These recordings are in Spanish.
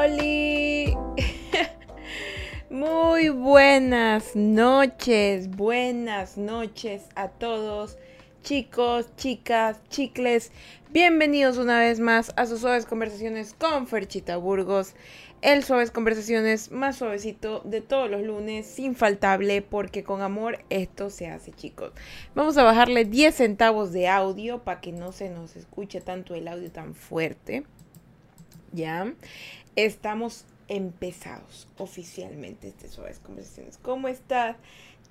Oli. Muy buenas noches, buenas noches a todos, chicos, chicas, chicles. Bienvenidos una vez más a sus suaves conversaciones con Ferchita Burgos. El suaves conversaciones más suavecito de todos los lunes, infaltable, porque con amor esto se hace, chicos. Vamos a bajarle 10 centavos de audio para que no se nos escuche tanto el audio tan fuerte. ¿Ya? Estamos empezados oficialmente este Suaves Conversaciones. ¿Cómo estás?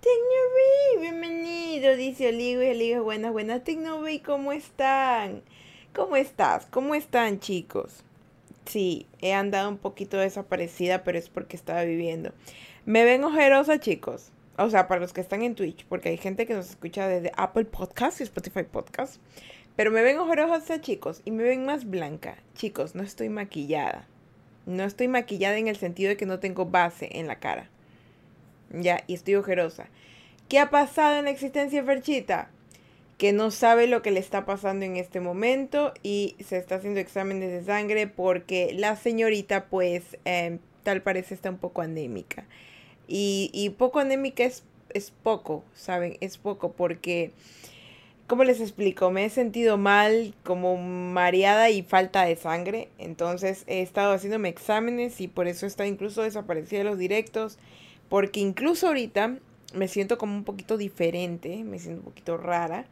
Tecnovey, bienvenido, dice Olivo y Olivo, buenas, buenas. Tecnovey, ¿cómo están? ¿Cómo estás? ¿Cómo están, chicos? Sí, he andado un poquito desaparecida, pero es porque estaba viviendo. ¿Me ven ojerosa, chicos? O sea, para los que están en Twitch, porque hay gente que nos escucha desde Apple Podcast y Spotify Podcast. Pero me ven ojerosa, chicos, y me ven más blanca. Chicos, no estoy maquillada. No estoy maquillada en el sentido de que no tengo base en la cara. Ya, y estoy ojerosa. ¿Qué ha pasado en la existencia de Ferchita? Que no sabe lo que le está pasando en este momento y se está haciendo exámenes de sangre porque la señorita, pues, em, tal parece está un poco anémica. Y, y poco anémica es, es poco, ¿saben? Es poco porque ¿Cómo les explico? Me he sentido mal, como mareada y falta de sangre. Entonces he estado haciéndome exámenes y por eso está incluso desaparecida de los directos. Porque incluso ahorita me siento como un poquito diferente, me siento un poquito rara.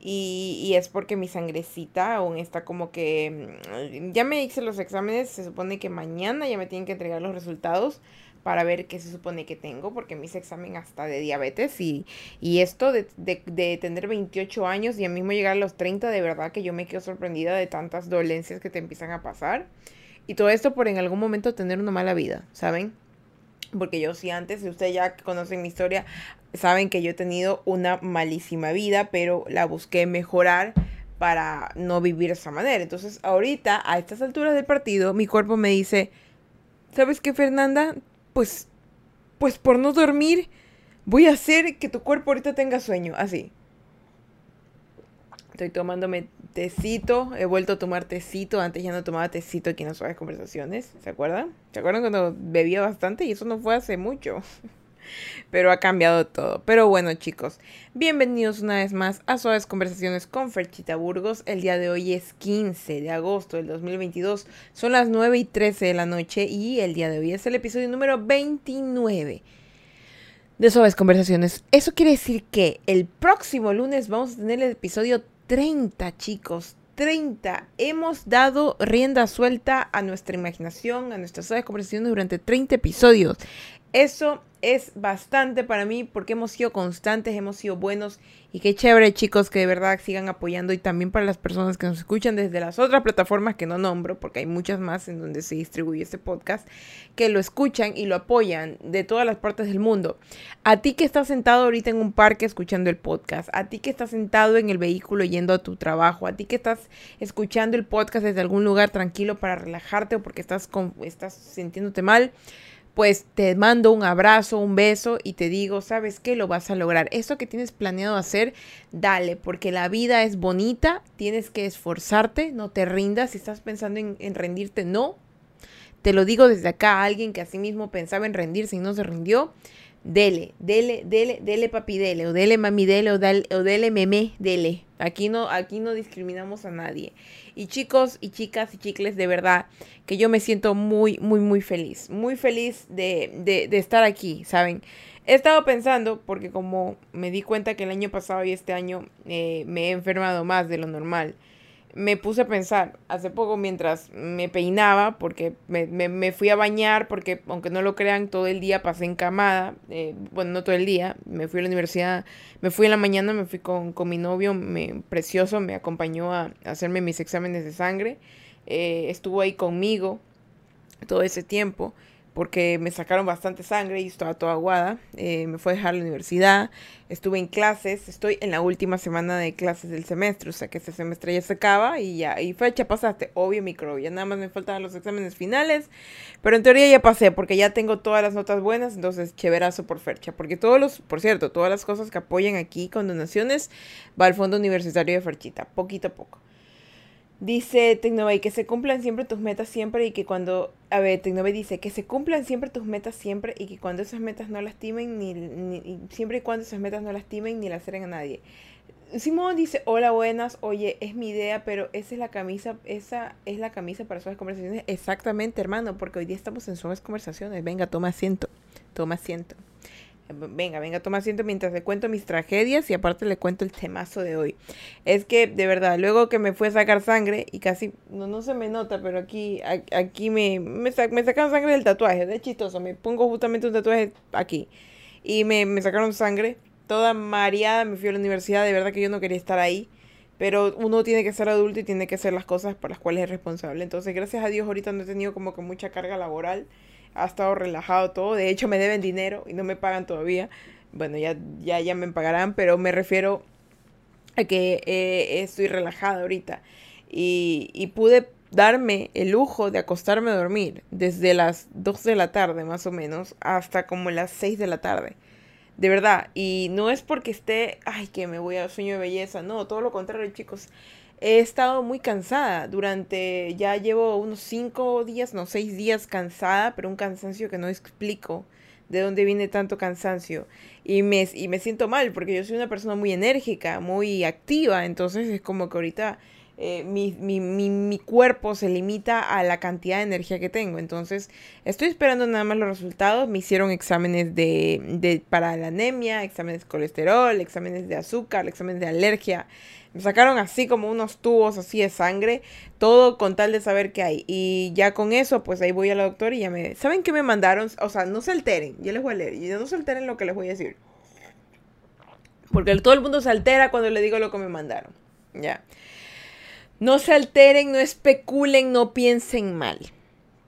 Y, y, es porque mi sangrecita aún está como que... Mm, ya me hice los exámenes, se supone que mañana ya me tienen que entregar los resultados para ver qué se supone que tengo, porque me hice examen hasta de diabetes y, y esto de, de, de, tener 28 años y a mismo llegar a los 30, de verdad que yo me quedo sorprendida de tantas dolencias que te empiezan a pasar. Y todo esto por en algún momento tener una mala vida, ¿saben? Porque yo sí antes, si ustedes ya conocen mi historia, saben que yo he tenido una malísima vida, pero la busqué mejorar para no vivir de esa manera. Entonces ahorita, a estas alturas del partido, mi cuerpo me dice, ¿sabes qué, Fernanda? Pues, pues por no dormir, voy a hacer que tu cuerpo ahorita tenga sueño, así. Estoy tomándome tecito, he vuelto a tomar tecito, antes ya no tomaba tecito aquí en las suaves conversaciones, ¿se acuerdan? ¿Se acuerdan cuando bebía bastante? Y eso no fue hace mucho. Pero ha cambiado todo. Pero bueno, chicos, bienvenidos una vez más a Suaves Conversaciones con Ferchita Burgos. El día de hoy es 15 de agosto del 2022. Son las 9 y 13 de la noche y el día de hoy es el episodio número 29 de Suaves Conversaciones. Eso quiere decir que el próximo lunes vamos a tener el episodio 30, chicos. 30. Hemos dado rienda suelta a nuestra imaginación, a nuestras conversaciones durante 30 episodios. Eso es bastante para mí porque hemos sido constantes, hemos sido buenos y qué chévere chicos que de verdad sigan apoyando y también para las personas que nos escuchan desde las otras plataformas que no nombro porque hay muchas más en donde se distribuye este podcast que lo escuchan y lo apoyan de todas las partes del mundo. A ti que estás sentado ahorita en un parque escuchando el podcast, a ti que estás sentado en el vehículo yendo a tu trabajo, a ti que estás escuchando el podcast desde algún lugar tranquilo para relajarte o porque estás, con, estás sintiéndote mal pues te mando un abrazo, un beso y te digo, ¿sabes qué? Lo vas a lograr. Eso que tienes planeado hacer, dale, porque la vida es bonita, tienes que esforzarte, no te rindas. Si estás pensando en, en rendirte, no. Te lo digo desde acá a alguien que así mismo pensaba en rendirse y no se rindió. Dele, dele, dele, dele papi, dele, o dele mami, dele, o, dale, o dele meme, dele. Aquí no, aquí no discriminamos a nadie. Y chicos y chicas y chicles, de verdad que yo me siento muy, muy, muy feliz. Muy feliz de, de, de estar aquí, ¿saben? He estado pensando, porque como me di cuenta que el año pasado y este año eh, me he enfermado más de lo normal me puse a pensar hace poco mientras me peinaba, porque me, me, me, fui a bañar, porque aunque no lo crean, todo el día pasé encamada, eh, bueno, no todo el día, me fui a la universidad, me fui en la mañana, me fui con, con mi novio, precioso, me acompañó a, a hacerme mis exámenes de sangre, eh, estuvo ahí conmigo todo ese tiempo porque me sacaron bastante sangre y estaba toda aguada. Eh, me fue a dejar la universidad, estuve en clases, estoy en la última semana de clases del semestre, o sea que este semestre ya se acaba y ya, y fecha pasaste, obvio micro, ya nada más me faltaban los exámenes finales, pero en teoría ya pasé porque ya tengo todas las notas buenas, entonces chéverazo por fecha, porque todos los, por cierto, todas las cosas que apoyan aquí con donaciones va al Fondo Universitario de Ferchita, poquito a poco. Dice Tecnovay que se cumplan siempre tus metas siempre y que cuando... A ver, Tecnovay dice que se cumplan siempre tus metas siempre y que cuando esas metas no lastimen, ni, ni siempre y cuando esas metas no lastimen ni laceren a nadie. Simón dice, hola, buenas, oye, es mi idea, pero esa es la camisa, esa es la camisa para suaves conversaciones. Exactamente, hermano, porque hoy día estamos en suaves conversaciones. Venga, toma asiento, toma asiento. Venga, venga, toma asiento mientras le cuento mis tragedias y aparte le cuento el temazo de hoy. Es que, de verdad, luego que me fue a sacar sangre y casi, no, no se me nota, pero aquí, aquí me, me, sacaron sangre del tatuaje, de chistoso, me pongo justamente un tatuaje aquí y me, me sacaron sangre, toda mareada, me fui a la universidad, de verdad que yo no quería estar ahí. Pero uno tiene que ser adulto y tiene que hacer las cosas por las cuales es responsable. Entonces, gracias a Dios, ahorita no he tenido como que mucha carga laboral ha estado relajado todo. De hecho, me deben dinero y no me pagan todavía. Bueno, ya, ya, ya me pagarán, pero me refiero a que eh, estoy relajada ahorita. Y, pude darme el lujo de acostarme a dormir desde las 2 de la tarde más o menos hasta como las 6 de la tarde. De verdad, y no es porque esté, ay, que me voy a sueño de belleza, no, todo lo contrario, chicos he estado muy cansada durante, ya llevo unos cinco días, no, seis días cansada, pero un cansancio que no explico de dónde viene tanto cansancio. Y me, y me siento mal porque yo soy una persona muy enérgica, muy activa, entonces es como que ahorita eh, mi, mi, mi, cuerpo se limita a la cantidad de energía que tengo. Entonces, estoy esperando nada más los resultados. Me hicieron exámenes de, de, para la anemia, exámenes de colesterol, exámenes de azúcar, exámenes de alergia. Me sacaron así como unos tubos así de sangre, todo con tal de saber qué hay. Y ya con eso, pues ahí voy a la doctora y ya me... ¿Saben qué me mandaron? O sea, no se alteren, yo les voy a leer, y no se alteren lo que les voy a decir. Porque todo el mundo se altera cuando le digo lo que me mandaron. Ya. No se alteren, no especulen, no piensen mal.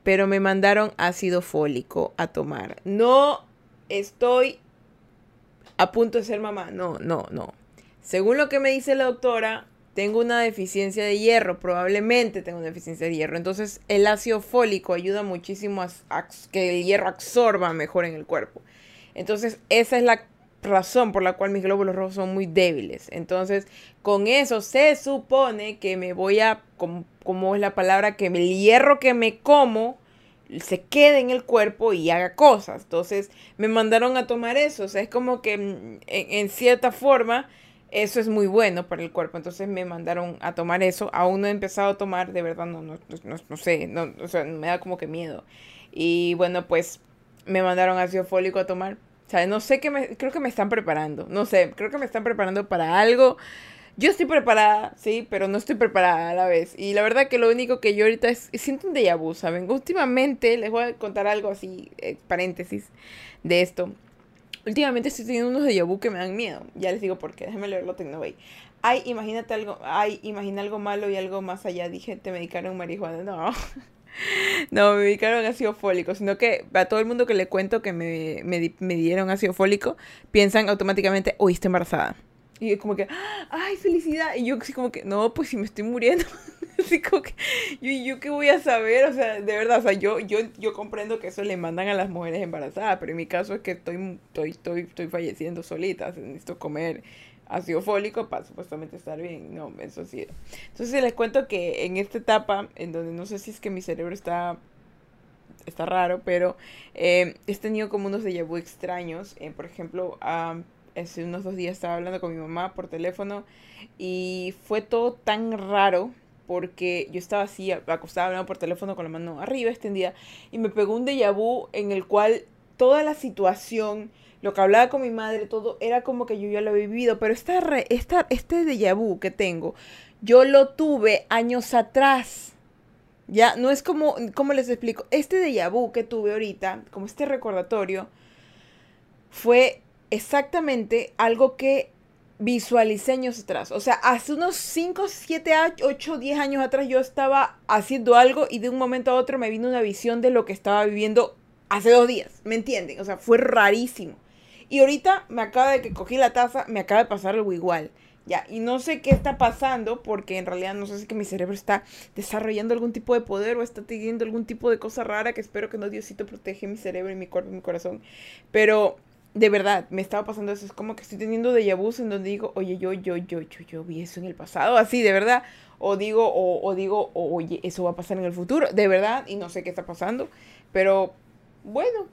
Pero me mandaron ácido fólico a tomar. No estoy a punto de ser mamá. No, no, no. Según lo que me dice la doctora, tengo una deficiencia de hierro. Probablemente tengo una deficiencia de hierro. Entonces el ácido fólico ayuda muchísimo a, a que el hierro absorba mejor en el cuerpo. Entonces esa es la razón por la cual mis glóbulos rojos son muy débiles. Entonces, con eso se supone que me voy a, como, es la palabra, que el hierro que me como se quede en el cuerpo y haga cosas. Entonces, me mandaron a tomar eso. O sea, es como que mm, en, cierta forma eso es muy bueno para el cuerpo. Entonces me mandaron a tomar eso. Aún no he empezado a tomar, de verdad, no, no, no, no sé, no, o sea, me da como que miedo. Y bueno, pues me mandaron ácido fólico a tomar sea, no sé qué me, creo que me están preparando, no sé, creo que me están preparando para algo. Yo estoy preparada, sí, pero no estoy preparada a la vez. Y la verdad que lo único que yo ahorita es, siento un déjà vu, ¿saben? Últimamente, les voy a contar algo así, eh, paréntesis, de esto. Últimamente estoy teniendo unos déjà vu que me dan miedo. Ya les digo por qué, déjenme leerlo Tecnovay. Ay, imagínate algo, ay, imagina algo malo y algo más allá. Dije, te medicaron marihuana. No. No, me medicaron ácido fólico, sino que a todo el mundo que le cuento que me, me, dieron ácido fólico, piensan automáticamente, oíste embarazada. Y es como que, ¡ay, felicidad! Y yo así como que, no, pues si me estoy muriendo. así como que, ¿yo, ¿yo qué voy a saber? O sea, de verdad, o sea, yo, yo, yo comprendo que eso le mandan a las mujeres embarazadas, pero en mi caso es que estoy, estoy, estoy, estoy falleciendo solita, necesito comer ácido fólico para supuestamente estar bien. No, eso sí. Entonces les cuento que en esta etapa, en donde no sé si es que mi cerebro está está raro, pero eh, he tenido como unos déjà vu extraños. Eh, por ejemplo, hace unos dos días estaba hablando con mi mamá por teléfono y fue todo tan raro porque yo estaba así, acostada hablando por teléfono con la mano arriba extendida y me pegó un déjà vu en el cual toda la situación lo que hablaba con mi madre, todo era como que yo ya lo he vivido, pero esta, esta, este déjà vu que tengo, yo lo tuve años atrás. Ya, no es como, ¿cómo les explico? Este déjà vu que tuve ahorita, como este recordatorio, fue exactamente algo que visualicé años atrás. O sea, hace unos 5, 7, 8, 10 años atrás yo estaba haciendo algo y de un momento a otro me vino una visión de lo que estaba viviendo hace dos días. ¿Me entienden? O sea, fue rarísimo. Y ahorita me acaba de que cogí la taza, me acaba de pasar algo igual. Ya, y no sé qué está pasando porque en realidad no sé si que mi cerebro está desarrollando algún tipo de poder o está teniendo algún tipo de cosa rara que espero que no Diosito protege mi cerebro y mi cuerpo y mi corazón. Pero de verdad, me estaba pasando eso. Es como que estoy teniendo de vu en donde digo, oye, yo, yo, yo, yo, yo vi eso en el pasado, así, de verdad. O digo, o, o digo, oye, eso va a pasar en el futuro, de verdad, y no sé qué está pasando. Pero bueno,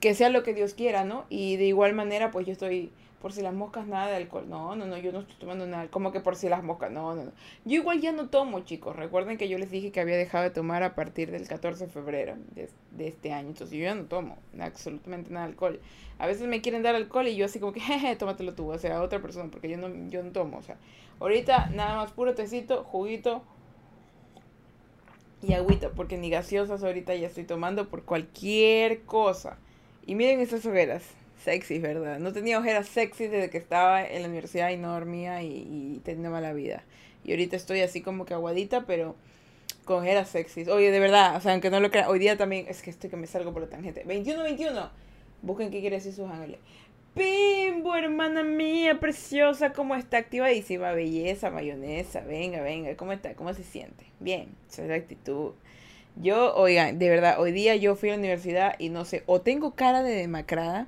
que sea lo que Dios quiera, ¿no? Y de igual manera, pues yo estoy por si las moscas nada de alcohol. No, no, no, yo no estoy tomando nada. Como que por si las moscas. No, no, no. Yo igual ya no tomo, chicos. Recuerden que yo les dije que había dejado de tomar a partir del 14 de febrero de, este año. Entonces yo ya no tomo absolutamente nada de alcohol. A veces me quieren dar alcohol y yo así como que, jeje, tómatelo tú. O sea, otra persona, porque yo no, yo no tomo. O sea, ahorita nada más puro tecito, juguito y agüita. Porque ni gaseosas ahorita ya estoy tomando por cualquier cosa. Y miren estas hogueras sexy, ¿verdad? No tenía ojeras sexy desde que estaba en la universidad y no dormía y, tenía mala vida. Y ahorita estoy así como que aguadita, pero con ojeras sexy. Oye, de verdad, o sea, aunque no lo crean, hoy día también, es que estoy que me salgo por la tangente. 21-21. Busquen qué quiere decir sus ángeles. Pimbo, hermana mía, preciosa, ¿cómo está? Activadísima, belleza, mayonesa, venga, venga, ¿cómo está? ¿Cómo se siente? Bien, esa es la actitud. Yo, oigan, de verdad, hoy día yo fui a la universidad y no sé, o tengo cara de demacrada,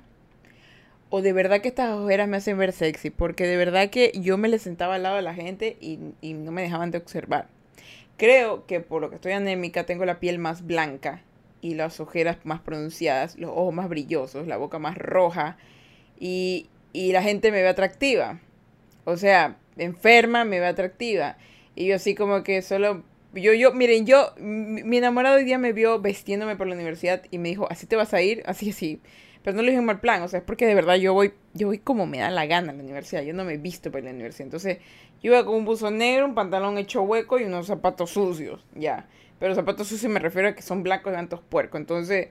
o de verdad que estas ojeras me hacen ver sexy, porque de verdad que yo me le sentaba al lado de la gente y, no me dejaban de observar. Creo que por lo que estoy anémica tengo la piel más blanca y las ojeras más pronunciadas, los ojos más brillosos, la boca más roja y, y la gente me ve atractiva. O sea, enferma me ve atractiva. Y yo así como que solo yo, yo, miren, yo, mi enamorado hoy día me vio vestiéndome por la universidad y me dijo, así te vas a ir, así, así. Pero no le dije mal plan, o sea, es porque de verdad yo voy, yo voy como me da la gana a la universidad, yo no me he visto para la universidad. Entonces, yo iba con un buzo negro, un pantalón hecho hueco y unos zapatos sucios, ya. Pero zapatos sucios me refiero a que son blancos y tantos puercos. Entonces,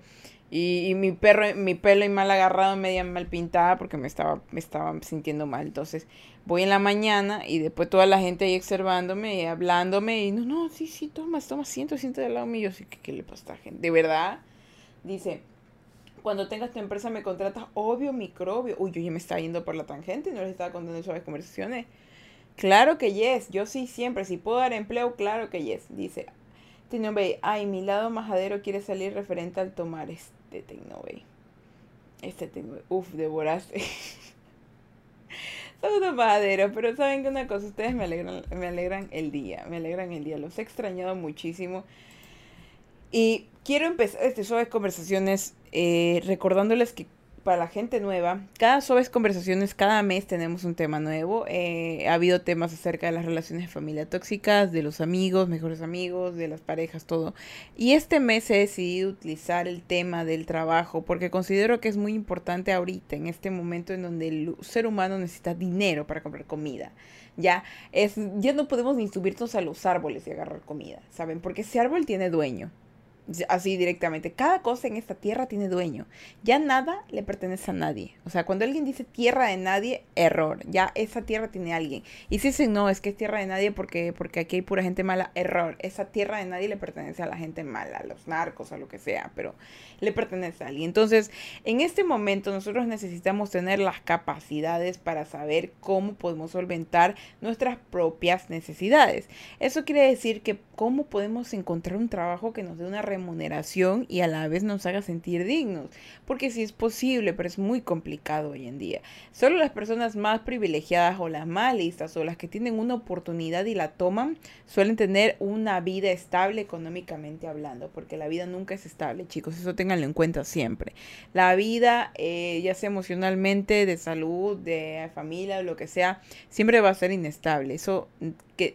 y, mi perro, mi pelo y mal agarrado, media mal pintada porque me estaba, me estaba sintiendo mal. Entonces, voy en la mañana y después toda la gente ahí observándome y hablándome y no, no, sí, sí, toma, toma, siento, siento del lado mío. Yo ¿qué, qué le pasa gente? De verdad, dice, cuando tengas tu empresa me contratas, obvio, microbio. Uy, yo ya me estaba yendo por la tangente y no les estaba contando suaves conversaciones. Claro que yes, yo sí siempre, si puedo dar empleo, claro que yes. Dice, Tecnobay, ay, mi lado majadero quiere salir referente al tomar este Tecnobay. Este Tecnobay, uf, devoraste. Son unos majaderos, pero saben que una cosa, ustedes me alegran, me alegran el día, me alegran el día, los he extrañado muchísimo. Y quiero empezar este suaves conversaciones eh, recordándoles que para la gente nueva, cada suaves conversaciones, cada mes tenemos un tema nuevo. Eh, ha habido temas acerca de las relaciones de familia tóxicas, de los amigos, mejores amigos, de las parejas, todo. Y este mes he decidido utilizar el tema del trabajo porque considero que es muy importante ahorita, en este momento en donde el ser humano necesita dinero para comprar comida. Ya, es, ya no podemos ni subirnos a los árboles y agarrar comida, ¿saben? Porque ese árbol tiene dueño así directamente. Cada cosa en esta tierra tiene dueño. Ya nada le pertenece a nadie. O sea, cuando alguien dice tierra de nadie, error. Ya esa tierra tiene alguien. Y si dicen, no, es que es tierra de nadie porque, porque aquí hay pura gente mala, error. Esa tierra de nadie le pertenece a la gente mala, a los narcos, a lo que sea, pero le pertenece a alguien. Entonces, en este momento nosotros necesitamos tener las capacidades para saber cómo podemos solventar nuestras propias necesidades. Eso quiere decir que cómo podemos encontrar un trabajo que nos dé una remuneración y a la vez nos haga sentir dignos. Porque sí es posible, pero es muy complicado hoy en día. Solo las personas más privilegiadas o las más listas o las que tienen una oportunidad y la toman suelen tener una vida estable económicamente hablando. Porque la vida nunca es estable, chicos. Eso ténganlo en cuenta siempre. La vida, eh, ya sea emocionalmente, de salud, de familia, lo que sea, siempre va a ser inestable. Eso que,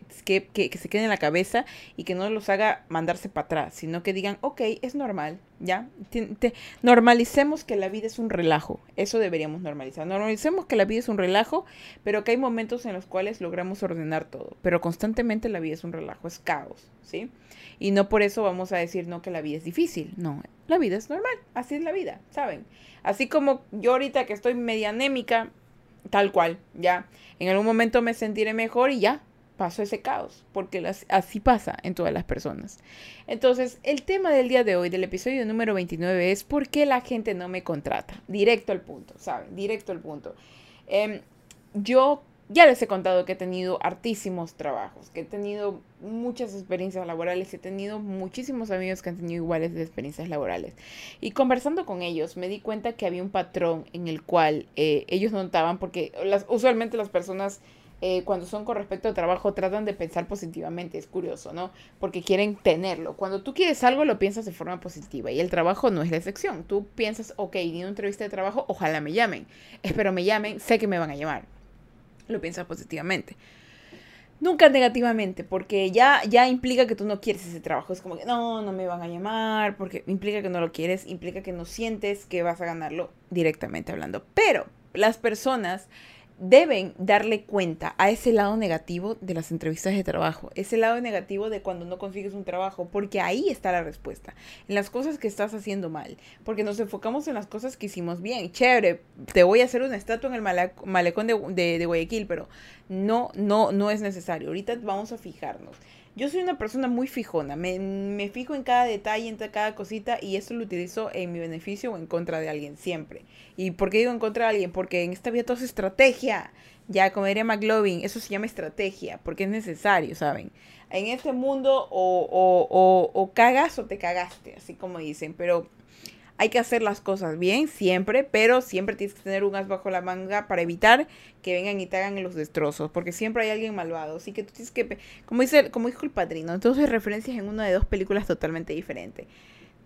se quede en la cabeza y que no los haga mandarse para atrás, sino que digan, ok, es normal, ¿ya? normalicemos que la vida es un relajo, eso deberíamos normalizar. Normalicemos que la vida es un relajo, pero que hay momentos en los cuales logramos ordenar todo, pero constantemente la vida es un relajo, es caos, ¿sí? Y no por eso vamos a decir, no, que la vida es difícil, no, la vida es normal, así es la vida, ¿saben? Así como yo ahorita que estoy media anémica, tal cual, ya, en algún momento me sentiré mejor y ya, pasó ese caos, porque así pasa en todas las personas. Entonces, el tema del día de hoy, del episodio número 29, es por qué la gente no me contrata. Directo al punto, ¿saben? Directo al punto. Em, yo Ya les he contado que he tenido hartísimos trabajos, que he tenido muchas experiencias laborales, he tenido muchísimos amigos que han tenido iguales experiencias laborales. Y conversando con ellos me di cuenta que había un patrón en el cual eh, ellos notaban, porque las, usualmente las personas eh, cuando son con respecto al trabajo tratan de pensar positivamente, es curioso, ¿no? Porque quieren tenerlo. Cuando tú quieres algo lo piensas de forma positiva y el trabajo no es la excepción. Tú piensas, ok, di una entrevista de trabajo, ojalá me llamen. Espero me llamen, sé que me van a llamar lo piensas positivamente. Nunca negativamente, porque ya, ya implica que tú no quieres ese trabajo. Es como que no, no me van a llamar, porque implica que no lo quieres, implica que no sientes que vas a ganarlo directamente hablando. Pero las personas deben darle cuenta a ese lado negativo de las entrevistas de trabajo, ese lado negativo de cuando no consigues un trabajo, porque ahí está la respuesta, en las cosas que estás haciendo mal, porque nos enfocamos en las cosas que hicimos bien, chévere, te voy a hacer una estatua en el malecón de, Guayaquil, pero no, no, no es necesario, ahorita vamos a fijarnos. Yo soy una persona muy fijona, me, fijo en cada detalle, en cada cosita y eso lo utilizo en mi beneficio o en contra de alguien siempre. ¿Y por qué digo en contra de alguien? Porque en esta vida todo es estrategia. Ya, como diría McLovin, eso se llama estrategia, porque es necesario, ¿saben? En este mundo o, o, o, o cagas o te cagaste, así como dicen, pero hay que hacer las cosas bien siempre, pero siempre tienes que tener un as bajo la manga para evitar que vengan y te hagan los destrozos, porque siempre hay alguien malvado. Así que tú tienes que, como dice, como dijo el padrino, entonces referencias en una de dos películas totalmente diferentes.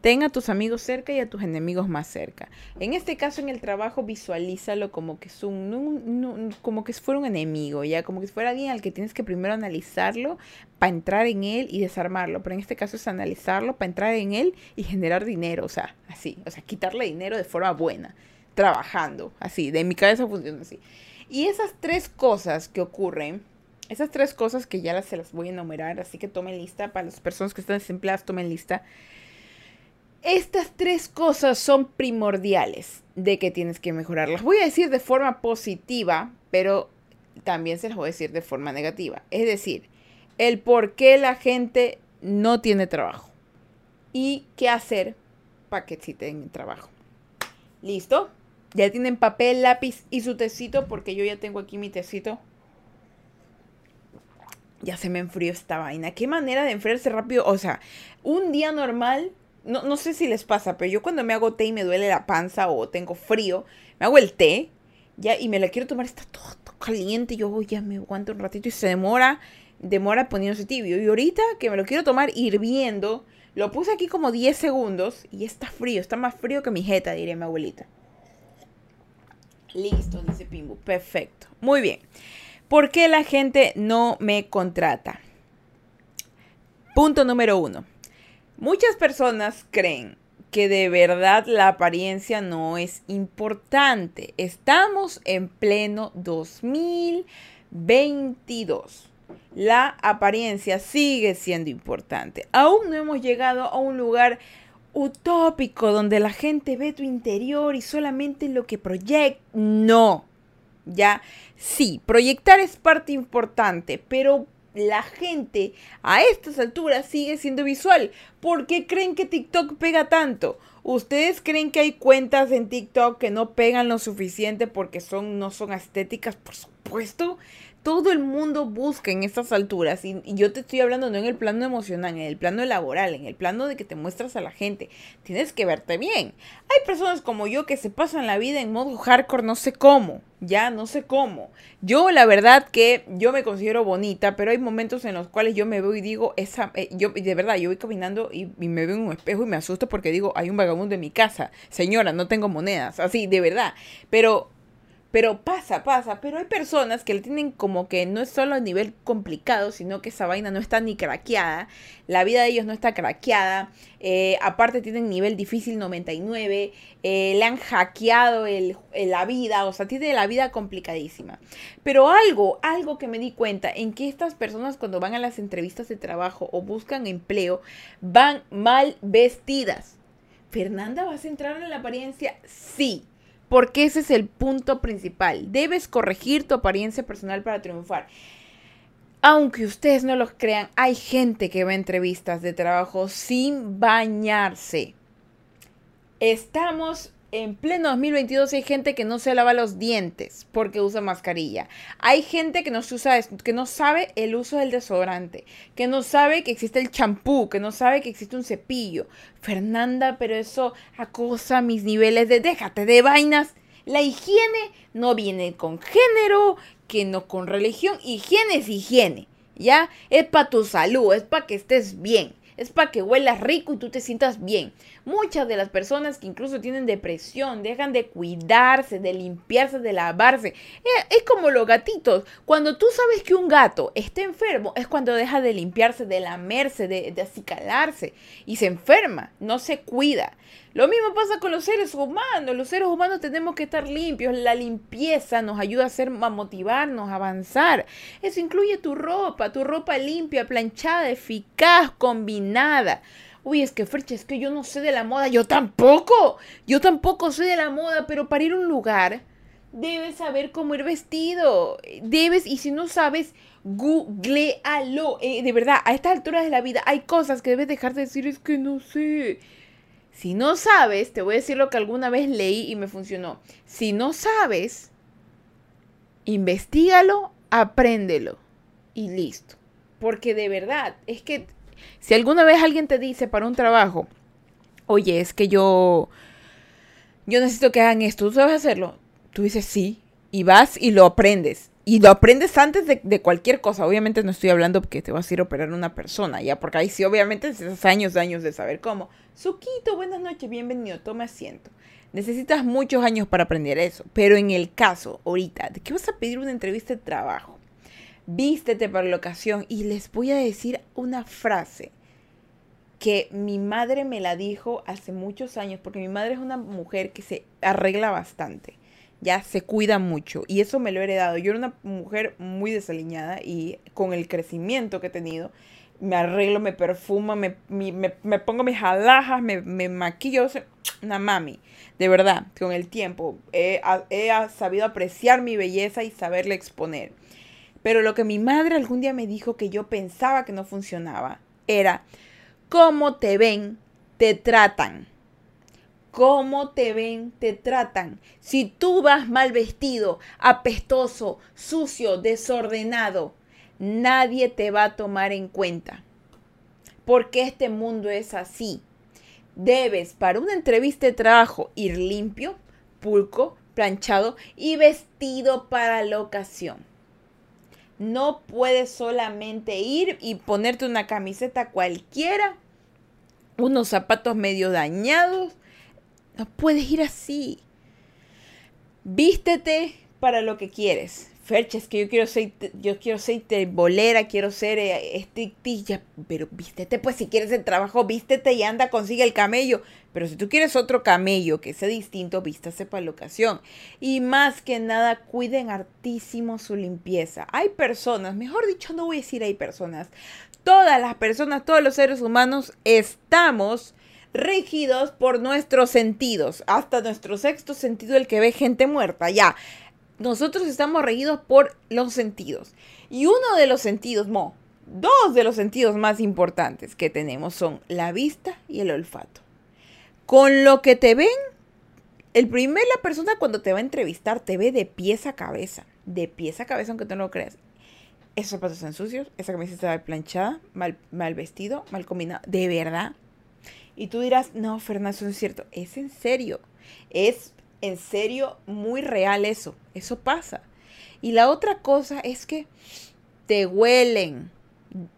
Ten a tus amigos cerca y a tus enemigos más cerca. En este caso, en el trabajo, visualízalo como que es un, como que fuera un enemigo, ya como que fuera alguien al que tienes que primero analizarlo para entrar en él y desarmarlo. Pero en este caso es analizarlo para entrar en él y generar dinero, o sea, así, o sea, quitarle dinero de forma buena, trabajando, así. De mi cabeza funciona así. Y esas tres cosas que ocurren esas tres cosas que ya se las voy a enumerar, así que tomen lista, para las personas que están desempleadas, tomen lista. Estas tres cosas son primordiales de que tienes que mejorar. Las voy a decir de forma positiva, pero también se las voy a decir de forma negativa. Es decir, el por qué la gente no tiene trabajo y qué hacer para que sí tengan trabajo. ¿Listo? Ya tienen papel, lápiz y su tecito, porque yo ya tengo aquí mi tecito. Ya se me enfrió esta vaina. ¿Qué manera de enfriarse rápido? O sea, un día normal no, no sé si les pasa, pero yo cuando me hago té y me duele la panza o tengo frío, me hago el té, ya, y me la quiero tomar, está todo, caliente, yo ya me aguanto un ratito y se demora, demora poniéndose tibio. Y ahorita que me lo quiero tomar hirviendo, lo puse aquí como 10 segundos y está frío, está más frío que mi jeta, diría mi abuelita. Listo, dice Pimbu. Perfecto. Muy bien. ¿Por qué la gente no me contrata? Punto número uno. Muchas personas creen que de verdad la apariencia no es importante. Estamos en pleno 2022. La apariencia sigue siendo importante. Aún no hemos llegado a un lugar utópico donde la gente ve tu interior y solamente lo que proyecta. No. Ya, sí, proyectar es parte importante, pero la gente a estas alturas sigue siendo visual. ¿Por qué creen que TikTok pega tanto? ¿Ustedes creen que hay cuentas en TikTok que no pegan lo suficiente porque son, no son estéticas? Por supuesto todo el mundo busca en estas alturas, y, yo te estoy hablando no en el plano emocional, en el plano laboral, en el plano de que te muestras a la gente, tienes que verte bien. Hay personas como yo que se pasan la vida en modo hardcore, no sé cómo, ya no sé cómo. Yo la verdad que yo me considero bonita, pero hay momentos en los cuales yo me veo y digo, esa, eh, yo de verdad, yo voy caminando y, y, me veo en un espejo y me asusto porque digo, hay un vagabundo en mi casa, señora, no tengo monedas, así, de verdad. Pero pero pasa, pasa. Pero hay personas que le tienen como que no es solo nivel complicado, sino que esa vaina no está ni craqueada. La vida de ellos no está craqueada. Eh, aparte tienen nivel difícil 99. Eh, le han hackeado la vida. O sea, tiene la vida complicadísima. Pero algo, algo que me di cuenta en que estas personas cuando van a las entrevistas de trabajo o buscan empleo, van mal vestidas. ¿Fernanda vas a entrar en la apariencia? Sí porque ese es el punto principal. Debes corregir tu apariencia personal para triunfar. Aunque ustedes no lo crean, hay gente que ve entrevistas de trabajo sin bañarse. Estamos en pleno 2022 hay gente que no se lava los dientes porque usa mascarilla. Hay gente que no, usa, que no sabe el uso del desodorante, que no sabe que existe el champú, que no sabe que existe un cepillo. Fernanda, pero eso acosa mis niveles de déjate de vainas. La higiene no viene con género, que no con religión. Higiene es higiene, ¿ya? Es para tu salud, es para que estés bien es para que huelas rico y tú te sientas bien. Muchas de las personas que incluso tienen depresión dejan de cuidarse, de limpiarse, de lavarse. Eh, es, como los gatitos. Cuando tú sabes que un gato está enfermo, es cuando deja de limpiarse, de lamerse, de, de acicalarse y se enferma, no se cuida. Lo mismo pasa con los seres humanos. Los seres humanos tenemos que estar limpios. La limpieza nos ayuda a, hacer, a motivarnos, a avanzar. Eso incluye tu ropa, tu ropa limpia, planchada, eficaz, combinada. Uy, es que Fercha, es que yo no sé de la moda. Yo tampoco. Yo tampoco sé de la moda, pero para ir a un lugar debes saber cómo ir vestido. Debes, y si no sabes, googlealo. Eh, de verdad, a estas alturas de la vida hay cosas que debes dejar de decir, es que no sé. Si no sabes, te voy a decir lo que alguna vez leí y me funcionó. Si no sabes, investigalo, apréndelo y listo. Porque de verdad, es que si alguna vez alguien te dice para un trabajo, oye, es que yo, yo necesito que hagan esto, ¿tú sabes hacerlo? Tú dices sí y vas y lo aprendes. Y lo aprendes antes de, cualquier cosa. Obviamente no estoy hablando porque te vas a ir a operar una persona, ya, porque ahí sí, obviamente, necesitas años, años de saber cómo. Suquito, buenas noches, bienvenido, toma asiento. Necesitas muchos años para aprender eso. Pero en el caso, ahorita, de que vas a pedir una entrevista de trabajo, vístete para la ocasión y les voy a decir una frase que mi madre me la dijo hace muchos años, porque mi madre es una mujer que se arregla bastante ya se cuida mucho y eso me lo he heredado. Yo era una mujer muy desaliñada y con el crecimiento que he tenido, me arreglo, me perfumo, me, me, pongo mis alhajas, me, me maquillo, una mami. De verdad, con el tiempo he, he sabido apreciar mi belleza y saberle exponer. Pero lo que mi madre algún día me dijo que yo pensaba que no funcionaba era, cómo te ven, te tratan cómo te ven, te tratan. Si tú vas mal vestido, apestoso, sucio, desordenado, nadie te va a tomar en cuenta. Porque este mundo es así. Debes para una entrevista de trabajo ir limpio, pulco, planchado y vestido para la ocasión. No puedes solamente ir y ponerte una camiseta cualquiera, unos zapatos medio dañados, no puedes ir así. Vístete para lo que quieres. Fercha, es que yo quiero ser, yo quiero bolera, quiero ser eh, pero vístete, pues si quieres el trabajo, vístete y anda, consigue el camello. Pero si tú quieres otro camello que sea distinto, vístase para la ocasión. Y más que nada, cuiden hartísimo su limpieza. Hay personas, mejor dicho, no voy a decir hay personas, todas las personas, todos los seres humanos estamos regidos por nuestros sentidos, hasta nuestro sexto sentido, el que ve gente muerta, ya. Nosotros estamos regidos por los sentidos. Y uno de los sentidos, mo, dos de los sentidos más importantes que tenemos son la vista y el olfato. Con lo que te ven, el primer, la persona cuando te va a entrevistar te ve de pies a cabeza, de pies a cabeza, aunque tú no lo creas. Esos zapatos están sucios, esa camisa está planchada, mal, mal vestido, mal combinado. De verdad, y tú dirás, no, Fernando, eso no es cierto. Es en serio. Es en serio muy real eso. Eso pasa. Y la otra cosa es que te huelen.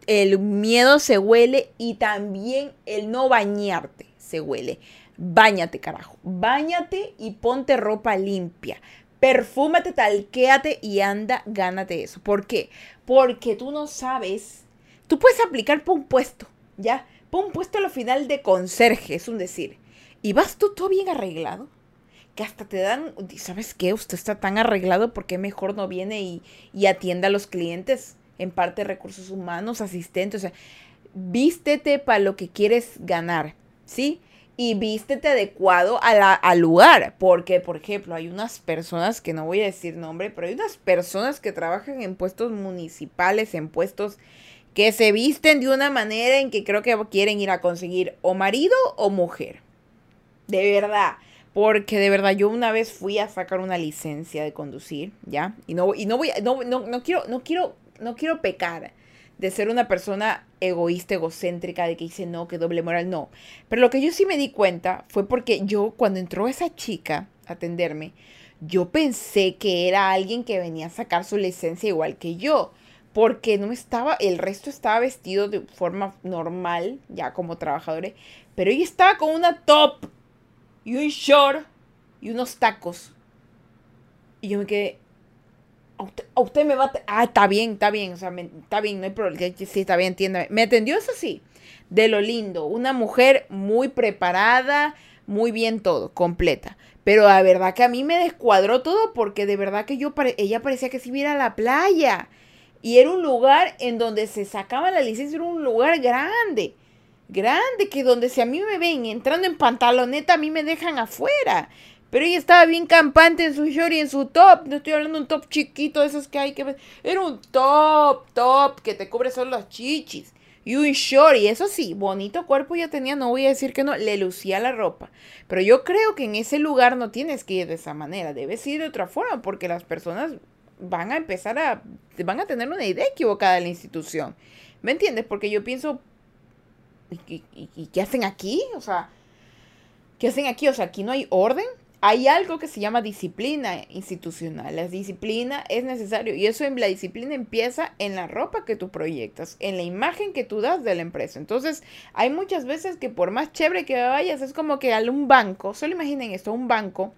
El miedo se huele y también el no bañarte se huele. Báñate, carajo. Báñate y ponte ropa limpia. Perfúmate, talquéate y anda, gánate eso. ¿Por qué? Porque tú no sabes. Tú puedes aplicar por un puesto, ¿ya? Pon puesto a lo final de conserje, es un decir. Y vas tú todo bien arreglado. Que hasta te dan, ¿sabes qué? Usted está tan arreglado porque mejor no viene y, y atienda a los clientes. En parte recursos humanos, asistentes. O sea, vístete para lo que quieres ganar, ¿sí? Y vístete adecuado a la, al lugar. Porque, por ejemplo, hay unas personas, que no voy a decir nombre, pero hay unas personas que trabajan en puestos municipales, en puestos que se visten de una manera en que creo que quieren ir a conseguir o marido o mujer. De verdad. Porque de verdad, yo una vez fui a sacar una licencia de conducir, ¿ya? Y no, y no voy, no, no, no quiero, no quiero, no quiero pecar de ser una persona egoísta, egocéntrica, de que dice no, que doble moral, no. Pero lo que yo sí me di cuenta fue porque yo, cuando entró esa chica a atenderme, yo pensé que era alguien que venía a sacar su licencia igual que yo. Porque no estaba, el resto estaba vestido de forma normal, ya como trabajadores. Pero ella estaba con una top y un short y unos tacos. Y yo me quedé, a usted, me va a... Ah, está bien, está bien, o sea, está bien, no hay problema. Sí, está bien, entiéndame. Me atendió eso sí, de lo lindo. Una mujer muy preparada, muy bien todo, completa. Pero la verdad que a mí me descuadró todo porque de verdad que yo ella parecía que iba a la playa. Y era un lugar en donde se sacaba la licencia, era un lugar grande. Grande, que donde si a mí me ven entrando en pantaloneta, a mí me dejan afuera. Pero ella estaba bien campante en su short y en su top. No estoy hablando de un top chiquito esos que hay que ver. Era un top, top, que te cubre solo los chichis. Y un short, y eso sí, bonito cuerpo ya tenía, no voy a decir que no, le lucía la ropa. Pero yo creo que en ese lugar no tienes que ir de esa manera, debes ir de otra forma, porque las personas van a empezar a, van a tener una idea equivocada de la institución. ¿Me entiendes? Porque yo pienso, ¿y, qué hacen aquí? O sea, ¿qué hacen aquí? O sea, aquí no hay orden hay algo que se llama disciplina institucional. La disciplina es necesario y eso en la disciplina empieza en la ropa que tú proyectas, en la imagen que tú das de la empresa. Entonces, hay muchas veces que por más chévere que vayas, es como que a un banco, solo imaginen esto, un banco,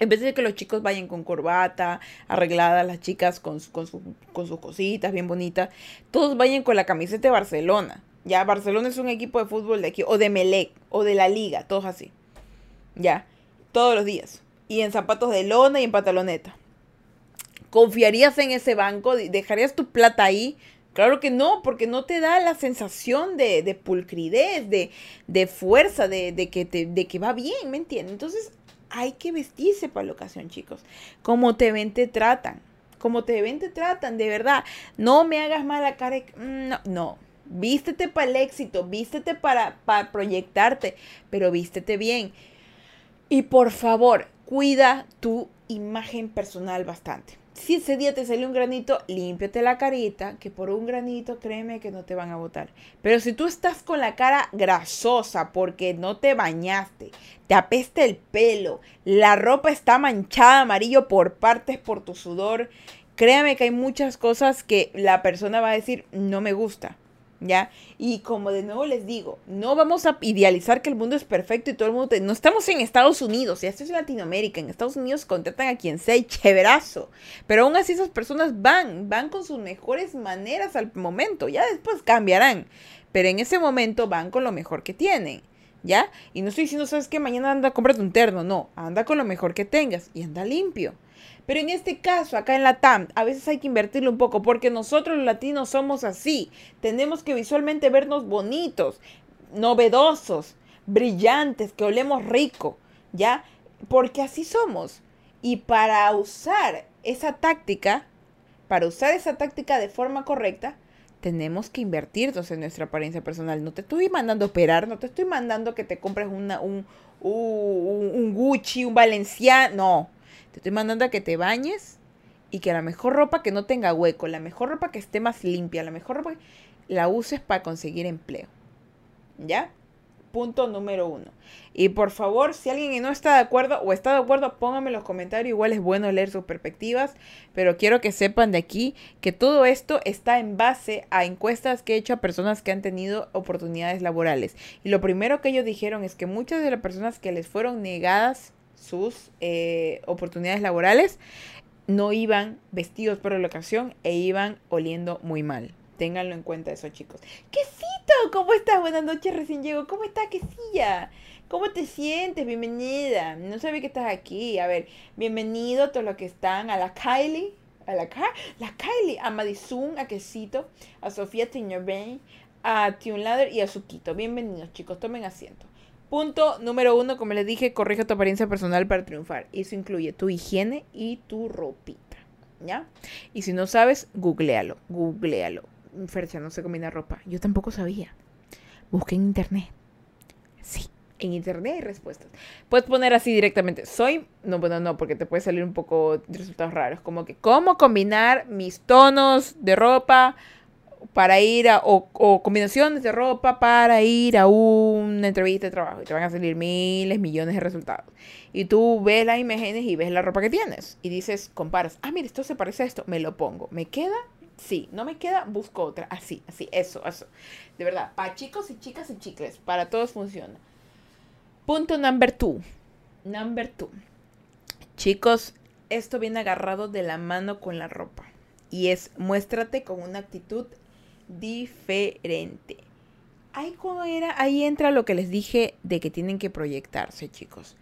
en vez de que los chicos vayan con corbata, arregladas, las chicas con, con, con sus cositas bien bonitas, todos vayan con la camiseta de Barcelona. Ya, Barcelona es un equipo de fútbol de aquí, o de Melec, o de la liga, todos así. Ya todos los días. Y en zapatos de lona y en pantaloneta. ¿Confiarías en ese banco? ¿Dejarías tu plata ahí? Claro que no, porque no te da la sensación de, de pulcridez, de, de fuerza, de, de, que te, de que va bien, ¿me entiendes? Entonces hay que vestirse para la ocasión, chicos. Como te ven, te tratan. Como te ven, te tratan, de verdad. No me hagas mala cara. Mm, no, no. Vístete para el éxito, vístete para, para proyectarte, pero vístete bien. Y por favor, cuida tu imagen personal bastante. Si ese día te salió un granito, límpiate la carita, que por un granito créeme que no te van a botar. Pero si tú estás con la cara grasosa porque no te bañaste, te apesta el pelo, la ropa está manchada amarillo por partes por tu sudor, créame que hay muchas cosas que la persona va a decir, no me gusta. ¿Ya? Y como de nuevo les digo, no vamos a idealizar que el mundo es perfecto y todo el mundo... No estamos en Estados Unidos, ya esto es Latinoamérica, en Estados Unidos contratan a quien sea y chéverazo, pero aún así esas personas van, van con sus mejores maneras al momento, ya después cambiarán, pero en ese momento van con lo mejor que tienen. ¿Ya? Y no estoy diciendo, ¿sabes qué? Mañana anda, cómprate un terno. No, anda con lo mejor que tengas y anda limpio. Pero en este caso, acá en la TAM, a veces hay que invertirle un poco porque nosotros los latinos somos así. Tenemos que visualmente vernos bonitos, novedosos, brillantes, que olemos rico, ¿ya? Porque así somos. Y para usar esa táctica, para usar esa táctica de forma correcta, tenemos que invertirnos en nuestra apariencia personal. No te estoy mandando a operar, no te estoy mandando que te compres una, un, un, un Gucci, un Valenciano, no. Te estoy mandando a que te bañes y que la mejor ropa que no tenga hueco, la mejor ropa que esté más limpia, la mejor ropa la uses para conseguir empleo. ¿Ya? Punto número uno. Y por favor, si alguien no está de acuerdo o está de acuerdo, pónganme en los comentarios. Igual es bueno leer sus perspectivas, pero quiero que sepan de aquí que todo esto está en base a encuestas que he hecho a personas que han tenido oportunidades laborales. Y lo primero que ellos dijeron es que muchas de las personas que les fueron negadas sus eh, oportunidades laborales, no iban vestidos por la ocasión e iban oliendo muy mal. Ténganlo en cuenta eso, chicos. Quesito, ¿cómo estás? Buenas noches, recién llego. ¿Cómo estás, Quesilla? ¿Cómo te sientes? Bienvenida. No sabía que estás aquí. A ver, bienvenido a todos los que están. A la Kylie, a la, la Kylie, a Madison, a Quesito, a Sofía Tiñorbane, a Ladder y a Suquito. Bienvenidos, chicos. Tomen asiento. Punto número uno, como les dije, corrige tu apariencia personal para triunfar. Eso incluye tu higiene y tu ropita. ¿Ya? Y si no sabes, googlealo. Googlealo. Fercha, no se combina ropa. Yo tampoco sabía. Busqué en internet. Sí, En internet hay respuestas. Puedes poner así directamente, soy, no, bueno, no, porque te puede salir un poco resultados raros, como que, ¿cómo combinar mis tonos de ropa para ir a, o, combinaciones de ropa para ir a una entrevista de trabajo? Y te van a salir miles, millones de resultados. Y tú ves las imágenes y ves la ropa que tienes. Y dices, comparas, ah, mira, esto se parece a esto, me lo pongo. ¿Me queda? Sí, no me queda, busco otra. Así, así, eso, eso. De verdad, para chicos y chicas y chicles, para todos funciona. Punto number two. Number two. Chicos, esto viene agarrado de la mano con la ropa. Y es muéstrate con una actitud diferente. Ahí, era, ahí entra lo que les dije de que tienen que proyectarse, chicos.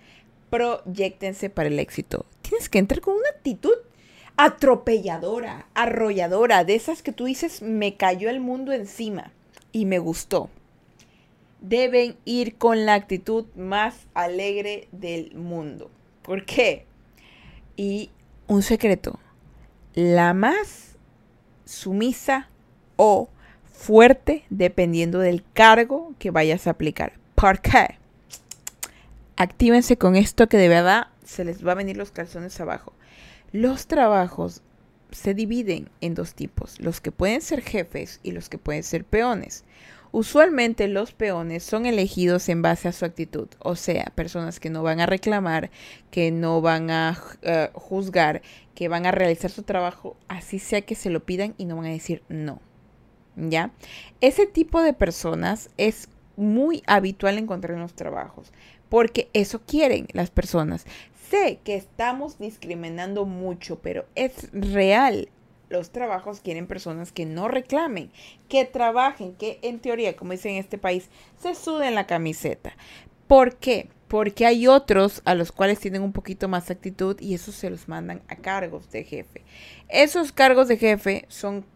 Proyectense para el éxito. Tienes que entrar con una actitud atropelladora, arrolladora, de esas que tú dices, me cayó el mundo encima y me gustó deben ir con la actitud más alegre del mundo. ¿Por qué? Y un secreto, la más sumisa o fuerte dependiendo del cargo que vayas a aplicar. ¿Por qué? Actívense con esto que de verdad se les va a venir los calzones abajo. Los trabajos se dividen en dos tipos, los que pueden ser jefes y los que pueden ser peones. Usualmente los peones son elegidos en base a su actitud, o sea, personas que no van a reclamar, que no van a eh, juzgar, que van a realizar su trabajo, así sea que se lo pidan y no van a decir no. ¿Ya? Ese tipo de personas es muy habitual encontrar en los trabajos, porque eso quieren las personas. Sé que estamos discriminando mucho, pero es real los trabajos quieren personas que no reclamen, que trabajen, que en teoría, como dicen en este país, se suden la camiseta. ¿Por qué? Porque hay otros a los cuales tienen un poquito más actitud y esos se los mandan a cargos de jefe. Esos cargos de jefe son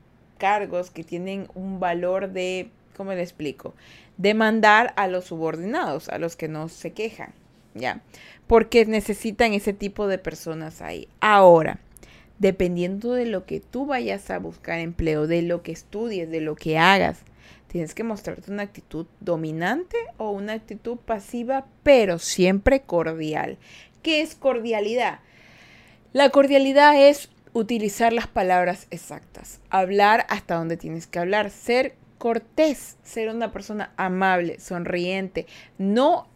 cargos que tienen un valor de, ¿cómo le explico? De mandar a los subordinados, a los que no se quejan, ¿ya? Porque necesitan ese tipo de personas ahí. Ahora, dependiendo de lo que tú vayas a buscar empleo, de lo que estudies, de lo que hagas, tienes que mostrarte una actitud dominante o una actitud pasiva, pero siempre cordial. ¿Qué es cordialidad? La cordialidad es utilizar las palabras exactas, hablar hasta donde tienes que hablar, ser cortés, ser una persona amable, sonriente, no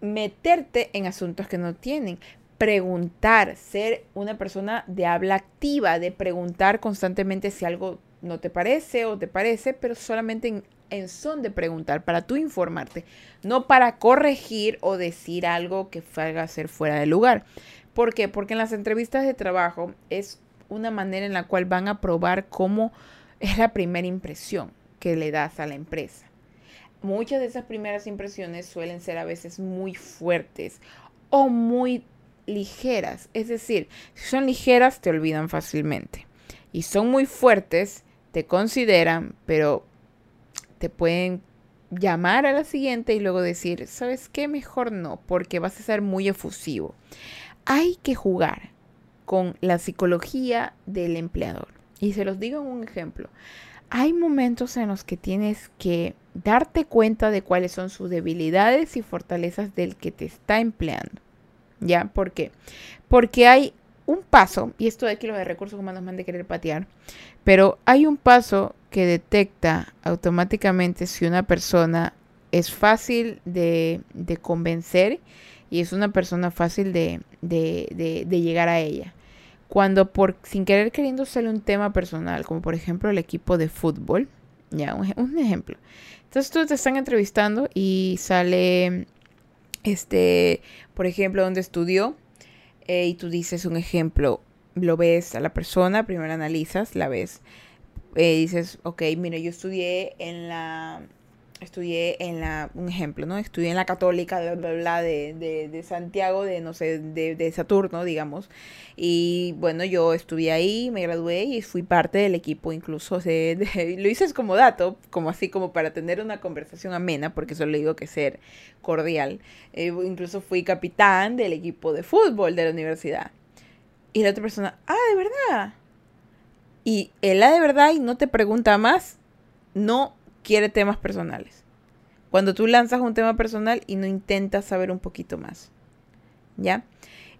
meterte en asuntos que no tienen, preguntar, ser una persona de habla activa, de preguntar constantemente si algo no te parece o te parece, pero solamente en, son de preguntar, para tú informarte, no para corregir o decir algo que salga a ser fuera de lugar. ¿Por qué? Porque en las entrevistas de trabajo es una manera en la cual van a probar cómo es la primera impresión que le das a la empresa. Muchas de esas primeras impresiones suelen ser a veces muy fuertes o muy ligeras. Es decir, si son ligeras te olvidan fácilmente. Y son muy fuertes, te consideran, pero te pueden llamar a la siguiente y luego decir, ¿sabes qué? Mejor no, porque vas a ser muy efusivo. Hay que jugar con la psicología del empleador. Y se los digo en un ejemplo. Hay momentos en los que tienes que darte cuenta de cuáles son sus debilidades y fortalezas del que te está empleando. ¿Ya? ¿Por qué? Porque hay un paso, y esto de aquí los de recursos humanos me han de querer patear, pero hay un paso que detecta automáticamente si una persona es fácil de, convencer y es una persona fácil de, llegar a ella. Cuando por sin querer queriendo sale un tema personal, como por ejemplo el equipo de fútbol, ya, un, un ejemplo. Entonces tú te están entrevistando y sale este, por ejemplo, donde estudió, eh, y tú dices un ejemplo, lo ves a la persona, primero analizas, la ves, eh, dices, ok, mira, yo estudié en la estudié en la, un ejemplo, ¿no? Estudié en la católica, bla, de, de, de Santiago, de, no sé, de, de, Saturno, digamos. Y bueno, yo estudié ahí, me gradué y fui parte del equipo, incluso de, lo hice como dato, como así, como para tener una conversación amena, porque solo digo que ser cordial. Eh, incluso fui capitán del equipo de fútbol de la universidad. Y la otra persona, ah, de verdad. Y él, ah, de verdad, y no te pregunta más, no quiere temas personales. Cuando tú lanzas un tema personal y no intentas saber un poquito más. ¿Ya?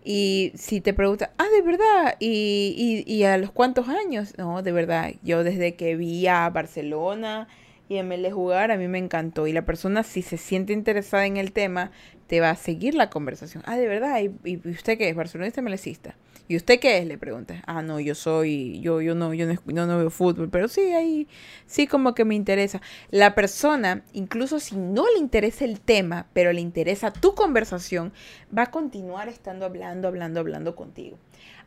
Y si te preguntan, ah, de verdad, ¿Y, y, a los cuántos años? No, de verdad, yo desde que vi a Barcelona y a ML jugar, a mí me encantó. Y la persona, si se siente interesada en el tema, te va a seguir la conversación. Ah, de verdad, ¿y, y usted qué es? ¿Barcelonista melecista? ¿Y usted qué es? Le pregunta. Ah, no, yo soy, yo, yo no, yo no, no, veo fútbol, pero sí, ahí, sí como que me interesa. La persona, incluso si no le interesa el tema, pero le interesa tu conversación, va a continuar estando hablando, hablando, hablando contigo.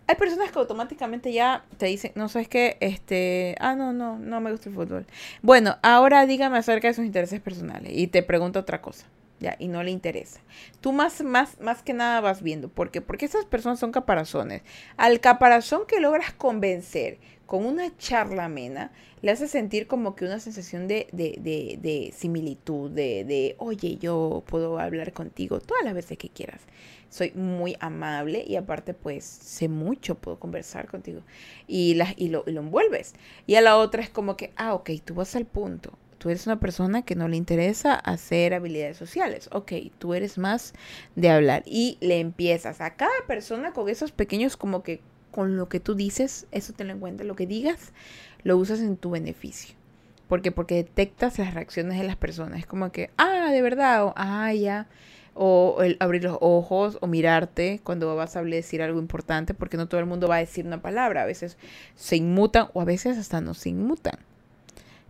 Hay personas que automáticamente ya te dicen, no sabes qué, este, ah, no, no, no me gusta el fútbol. Bueno, ahora dígame acerca de sus intereses personales y te pregunto otra cosa ya, y no le interesa. Tú más, más, más que nada vas viendo. ¿Por qué? Porque esas personas son caparazones. Al caparazón que logras convencer con una charla amena, le hace sentir como que una sensación de, de, de, de similitud, de, de, oye, yo puedo hablar contigo todas las veces que quieras. Soy muy amable y aparte pues sé mucho, puedo conversar contigo. Y, las y, lo, y lo envuelves. Y a la otra es como que, ah, ok, tú vas al punto Tú eres una persona que no le interesa hacer habilidades sociales. Ok, tú eres más de hablar. Y le empiezas a cada persona con esos pequeños como que con lo que tú dices, eso te en cuenta, lo que digas, lo usas en tu beneficio. ¿Por qué? Porque detectas las reacciones de las personas. Es como que, ah, de verdad, o ah, ya. O el abrir los ojos o mirarte cuando vas a decir algo importante, porque no todo el mundo va a decir una palabra. A veces se inmutan o a veces hasta no se inmutan.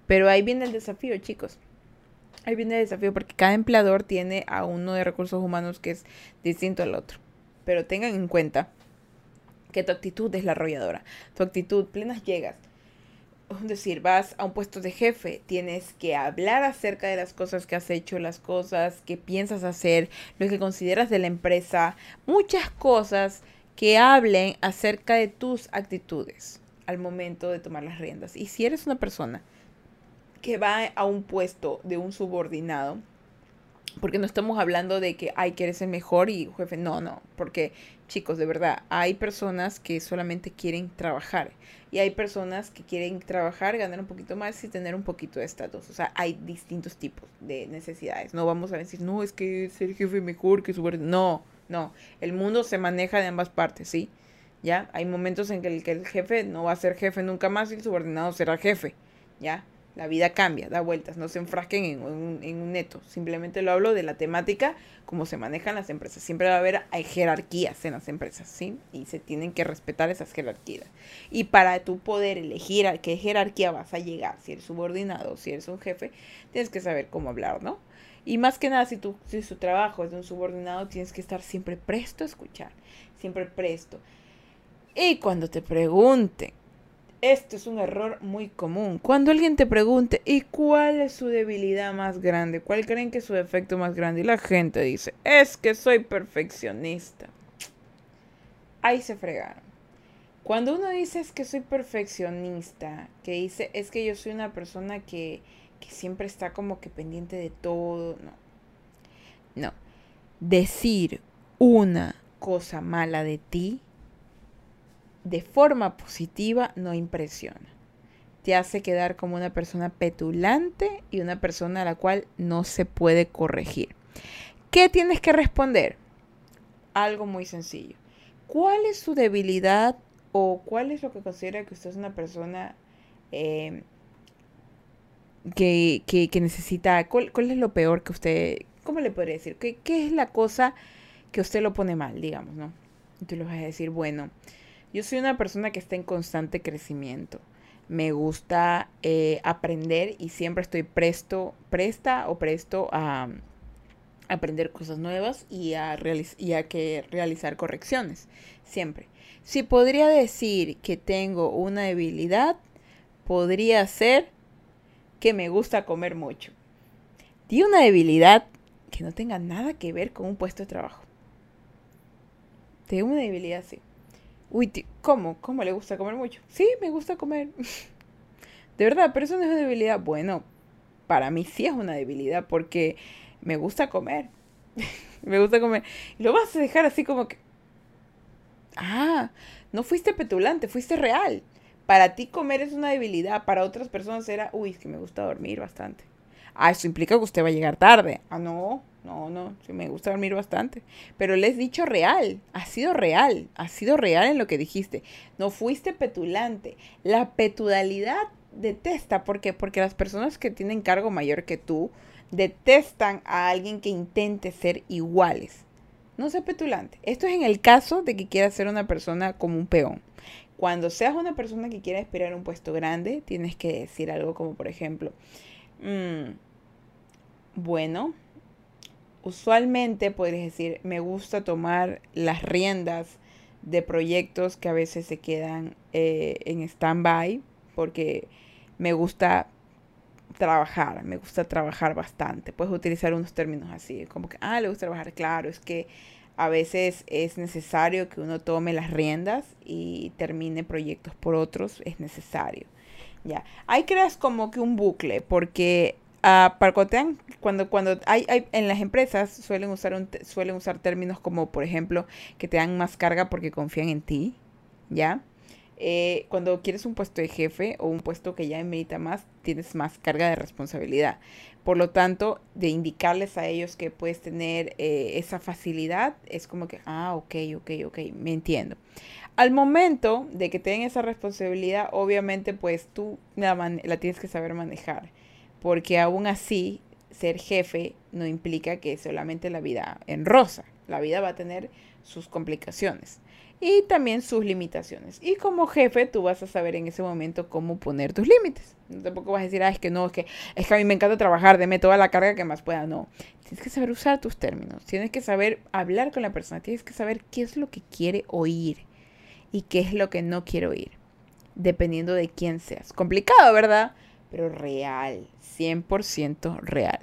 Pero ahí viene el desafío, chicos. Ahí viene el desafío porque cada empleador tiene a uno de recursos humanos que es distinto al otro. Pero tengan en cuenta que tu actitud es la arrolladora. Tu actitud, plenas llegas. Es decir, vas a un puesto de jefe, tienes que hablar acerca de las cosas que has hecho, las cosas que piensas hacer, lo que consideras de la empresa, muchas cosas que hablen acerca de tus actitudes al momento de tomar las riendas. Y si eres una persona que va a un puesto de un subordinado, porque no estamos hablando de que hay que eres el mejor y jefe, no, no, porque chicos, de verdad, hay personas que solamente quieren trabajar y hay personas que quieren trabajar, ganar un poquito más y tener un poquito de estatus. O sea, hay distintos tipos de necesidades. No vamos a decir, no, es que ser jefe mejor que subordinado. No, no, el mundo se maneja de ambas partes, ¿sí? ¿Ya? Hay momentos en que el, que el jefe no va a ser jefe nunca más y el subordinado será jefe, ¿ya? La vida cambia, da vueltas, no se enfrasquen en un, neto. Simplemente lo hablo de la temática, como se manejan las empresas. Siempre va a haber hay jerarquías en las empresas, ¿sí? Y se tienen que respetar esas jerarquías. Y para tú poder elegir a qué jerarquía vas a llegar, si eres subordinado si eres un jefe, tienes que saber cómo hablar, ¿no? Y más que nada, si, tu, si trabajo es de un subordinado, tienes que estar siempre presto a escuchar, siempre presto. Y cuando te pregunten esto es un error muy común. Cuando alguien te pregunte, ¿y cuál es su debilidad más grande? ¿Cuál creen que es su defecto más grande? Y la gente dice, es que soy perfeccionista. Ahí se fregaron. Cuando uno dice es que soy perfeccionista, que dice es que yo soy una persona que, que siempre está como que pendiente de todo, no. No. Decir una cosa mala de ti de forma positiva no impresiona. Te hace quedar como una persona petulante y una persona a la cual no se puede corregir. ¿Qué tienes que responder? Algo muy sencillo. ¿Cuál es su debilidad o cuál es lo que considera que usted es una persona eh, que, necesita? ¿cuál, es lo peor que usted, cómo le podría decir? ¿Qué, ¿Qué, es la cosa que usted lo pone mal, digamos, no? Entonces le vas a decir, bueno, yo soy una persona que está en constante crecimiento. Me gusta eh, aprender y siempre estoy presto, presta o presto a, aprender cosas nuevas y a, y a que realizar correcciones. Siempre. Si podría decir que tengo una debilidad, podría ser que me gusta comer mucho. Di una debilidad que no tenga nada que ver con un puesto de trabajo. Tengo una debilidad, sí. Uy, ¿cómo? ¿Cómo le gusta comer mucho? Sí, me gusta comer. de verdad, pero eso no es una debilidad. Bueno, para mí sí es una debilidad porque me gusta comer. me gusta comer. Y lo vas a dejar así como que... Ah, no fuiste petulante, fuiste real. Para ti comer es una debilidad, para otras personas era, uy, es que me gusta dormir bastante. Ah, eso implica que usted va a llegar tarde. Ah, no, no, no, sí me gusta dormir bastante. Pero le he dicho real, ha sido real, ha sido real en lo que dijiste. No fuiste petulante. La petulidad detesta, ¿por qué? Porque las personas que tienen cargo mayor que tú detestan a alguien que intente ser iguales. No sea petulante. Esto es en el caso de que quieras ser una persona como un peón. Cuando seas una persona que quiera esperar un puesto grande, tienes que decir algo como, por ejemplo, mm, bueno, usualmente podrías decir, me gusta tomar las riendas de proyectos que a veces se quedan eh, en stand-by porque me gusta trabajar, me gusta trabajar bastante. Puedes utilizar unos términos así, como que, ah, le gusta trabajar, claro, es que a veces es necesario que uno tome las riendas y termine proyectos por otros, es necesario. Ya, ahí creas como que un bucle, porque uh, para cuando, cuando hay, hay, en las empresas suelen usar, un, suelen usar términos como, por ejemplo, que te dan más carga porque confían en ti, ¿ya? Eh, cuando quieres un puesto de jefe o un puesto que ya merita más, tienes más carga de responsabilidad. Por lo tanto, de indicarles a ellos que puedes tener eh, esa facilidad, es como que, ah, ok, ok, ok, me entiendo. Al momento de que tengan esa responsabilidad, obviamente, pues tú la, la tienes que saber manejar. Porque aún así, ser jefe no implica que solamente la vida en rosa. La vida va a tener sus complicaciones y también sus limitaciones. Y como jefe, tú vas a saber en ese momento cómo poner tus límites. Tampoco vas a decir, ah, es que no, es que, es que a mí me encanta trabajar, deme toda la carga que más pueda. No, tienes que saber usar tus términos, tienes que saber hablar con la persona, tienes que saber qué es lo que quiere oír y qué es lo que no quiere oír, dependiendo de quién seas. Complicado, ¿verdad? Pero real, 100% real.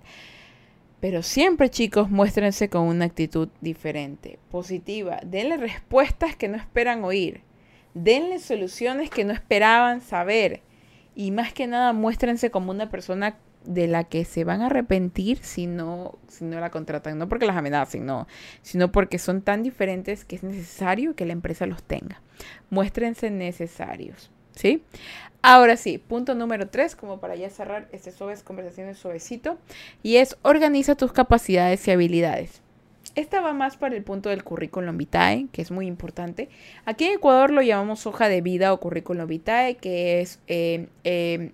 Pero siempre, chicos, muéstrense con una actitud diferente, positiva. Denle respuestas que no esperan oír. Denle soluciones que no esperaban saber. Y más que nada, muéstrense como una persona de la que se van a arrepentir si no, si no la contratan. No porque las amenacen, no. Sino porque son tan diferentes que es necesario que la empresa los tenga. Muéstrense necesarios. ¿Sí? Ahora sí, punto número tres, como para ya cerrar este suaves conversaciones suavecito, y es organiza tus capacidades y habilidades. Esta va más para el punto del currículum vitae, que es muy importante. Aquí en Ecuador lo llamamos hoja de vida o currículum vitae, que es eh, eh,